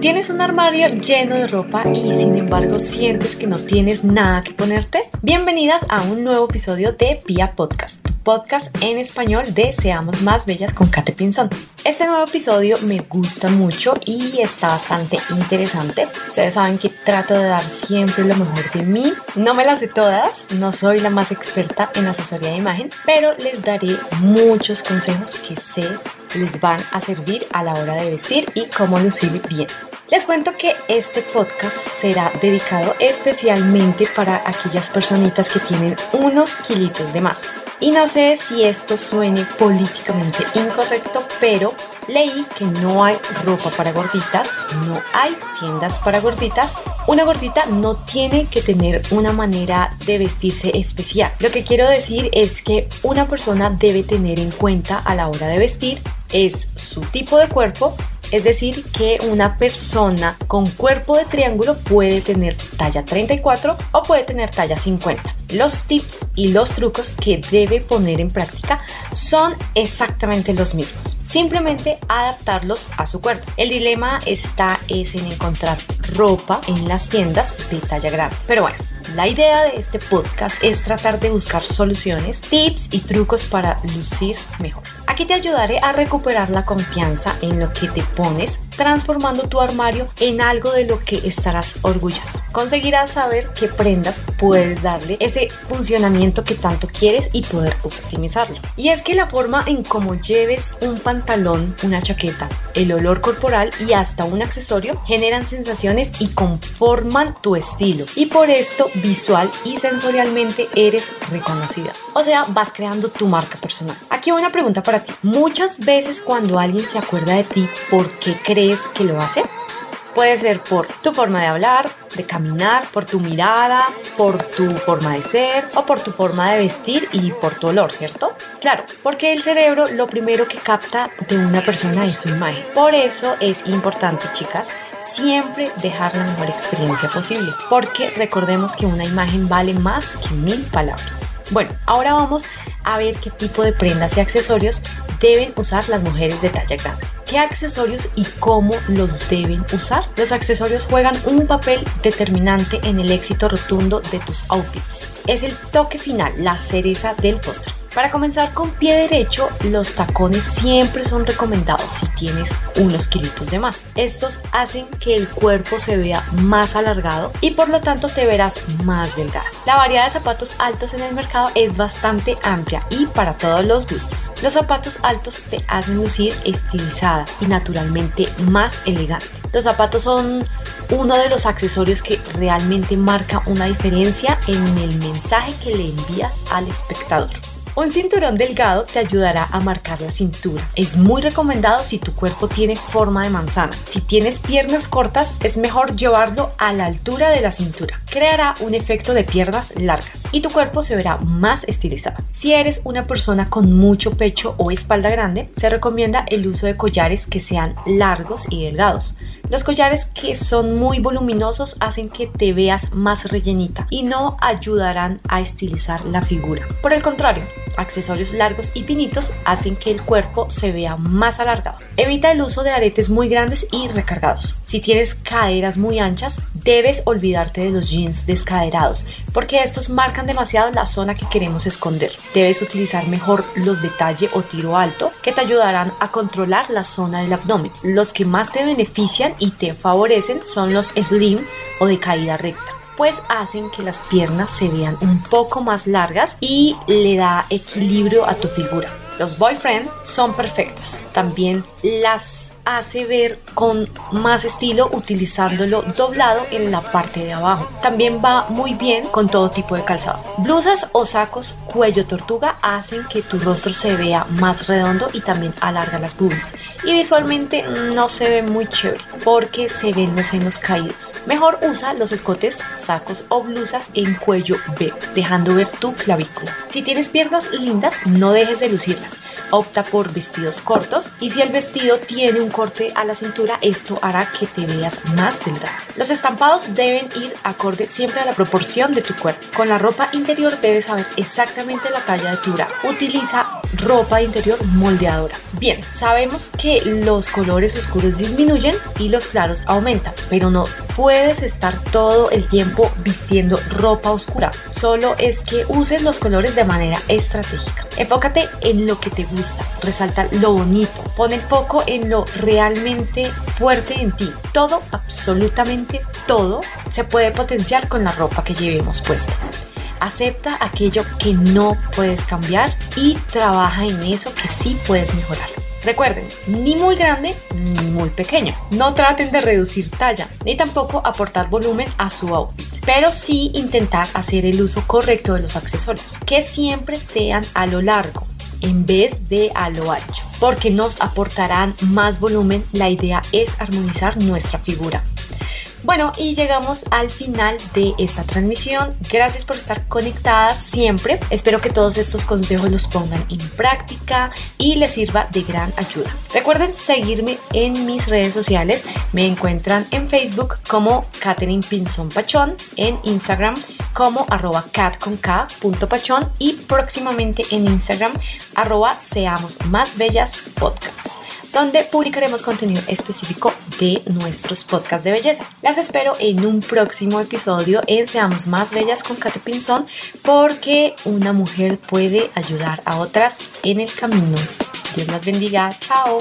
¿Tienes un armario lleno de ropa y sin embargo sientes que no tienes nada que ponerte? Bienvenidas a un nuevo episodio de Pia Podcast, tu podcast en español de Seamos Más Bellas con Kate Pinzón. Este nuevo episodio me gusta mucho y está bastante interesante. Ustedes saben que trato de dar siempre lo mejor de mí. No me las sé todas, no soy la más experta en asesoría de imagen, pero les daré muchos consejos que sé les van a servir a la hora de vestir y cómo lucir bien. Les cuento que este podcast será dedicado especialmente para aquellas personitas que tienen unos kilitos de más. Y no sé si esto suene políticamente incorrecto, pero leí que no hay ropa para gorditas, no hay tiendas para gorditas. Una gordita no tiene que tener una manera de vestirse especial. Lo que quiero decir es que una persona debe tener en cuenta a la hora de vestir es su tipo de cuerpo es decir, que una persona con cuerpo de triángulo puede tener talla 34 o puede tener talla 50. Los tips y los trucos que debe poner en práctica son exactamente los mismos. Simplemente adaptarlos a su cuerpo. El dilema está es en encontrar ropa en las tiendas de talla grande. Pero bueno, la idea de este podcast es tratar de buscar soluciones, tips y trucos para lucir mejor. Aquí te ayudaré a recuperar la confianza en lo que te pones, transformando tu armario en algo de lo que estarás orgulloso. Conseguirás saber qué prendas puedes darle ese funcionamiento que tanto quieres y poder optimizarlo. Y es que la forma en cómo lleves un pantalón, una chaqueta, el olor corporal y hasta un accesorio generan sensaciones y conforman tu estilo. Y por esto visual y sensorialmente eres reconocida. O sea, vas creando tu marca personal. Aquí una pregunta para ti Muchas veces cuando alguien se acuerda de ti, ¿por qué crees que lo hace? Puede ser por tu forma de hablar, de caminar, por tu mirada, por tu forma de ser o por tu forma de vestir y por tu olor, ¿cierto? Claro, porque el cerebro lo primero que capta de una persona es su imagen. Por eso es importante, chicas, siempre dejar la mejor experiencia posible, porque recordemos que una imagen vale más que mil palabras. Bueno, ahora vamos a ver qué tipo de prendas y accesorios deben usar las mujeres de talla grande. ¿Qué accesorios y cómo los deben usar? Los accesorios juegan un papel determinante en el éxito rotundo de tus outfits. Es el toque final, la cereza del postre. Para comenzar con pie derecho, los tacones siempre son recomendados si tienes unos kilitos de más. Estos hacen que el cuerpo se vea más alargado y por lo tanto te verás más delgada. La variedad de zapatos altos en el mercado es bastante amplia y para todos los gustos. Los zapatos altos te hacen lucir estilizada y naturalmente más elegante. Los zapatos son uno de los accesorios que realmente marca una diferencia en el mensaje que le envías al espectador. Un cinturón delgado te ayudará a marcar la cintura. Es muy recomendado si tu cuerpo tiene forma de manzana. Si tienes piernas cortas, es mejor llevarlo a la altura de la cintura. Creará un efecto de piernas largas y tu cuerpo se verá más estilizado. Si eres una persona con mucho pecho o espalda grande, se recomienda el uso de collares que sean largos y delgados. Los collares que son muy voluminosos hacen que te veas más rellenita y no ayudarán a estilizar la figura. Por el contrario, accesorios largos y finitos hacen que el cuerpo se vea más alargado. Evita el uso de aretes muy grandes y recargados. Si tienes caderas muy anchas, debes olvidarte de los jeans descaderados porque estos marcan demasiado la zona que queremos esconder. Debes utilizar mejor los de talle o tiro alto que te ayudarán a controlar la zona del abdomen. Los que más te benefician y te favorecen son los slim o de caída recta pues hacen que las piernas se vean un poco más largas y le da equilibrio a tu figura. Los boyfriend son perfectos. También las hace ver con más estilo utilizándolo doblado en la parte de abajo. También va muy bien con todo tipo de calzado. Blusas o sacos cuello tortuga hacen que tu rostro se vea más redondo y también alarga las boobies. Y visualmente no se ve muy chévere porque se ven los senos caídos. Mejor usa los escotes, sacos o blusas en cuello B, dejando ver tu clavícula. Si tienes piernas lindas, no dejes de lucirlas Opta por vestidos cortos y si el vestido tiene un corte a la cintura, esto hará que te veas más delgada. Los estampados deben ir acorde siempre a la proporción de tu cuerpo. Con la ropa interior debes saber exactamente la talla de tu bra. Utiliza ropa interior moldeadora. Bien, sabemos que los colores oscuros disminuyen y los claros aumentan, pero no puedes estar todo el tiempo vistiendo ropa oscura. Solo es que uses los colores de manera estratégica. Enfócate en lo que te gusta, resalta lo bonito, pon el foco en lo realmente fuerte en ti. Todo, absolutamente todo, se puede potenciar con la ropa que llevemos puesta. Acepta aquello que no puedes cambiar y trabaja en eso que sí puedes mejorar. Recuerden, ni muy grande ni muy pequeño. No traten de reducir talla ni tampoco aportar volumen a su outfit, pero sí intentar hacer el uso correcto de los accesorios, que siempre sean a lo largo en vez de a lo ancho, porque nos aportarán más volumen. La idea es armonizar nuestra figura. Bueno, y llegamos al final de esta transmisión. Gracias por estar conectadas siempre. Espero que todos estos consejos los pongan en práctica y les sirva de gran ayuda. Recuerden seguirme en mis redes sociales. Me encuentran en Facebook como Katherine Pinson Pachón, en Instagram como arroba cat con y próximamente en Instagram arroba seamos más bellas podcast donde publicaremos contenido específico de nuestros podcasts de belleza. Las espero en un próximo episodio en Seamos Más Bellas con Kate Pinzón porque una mujer puede ayudar a otras en el camino. Dios las bendiga. Chao.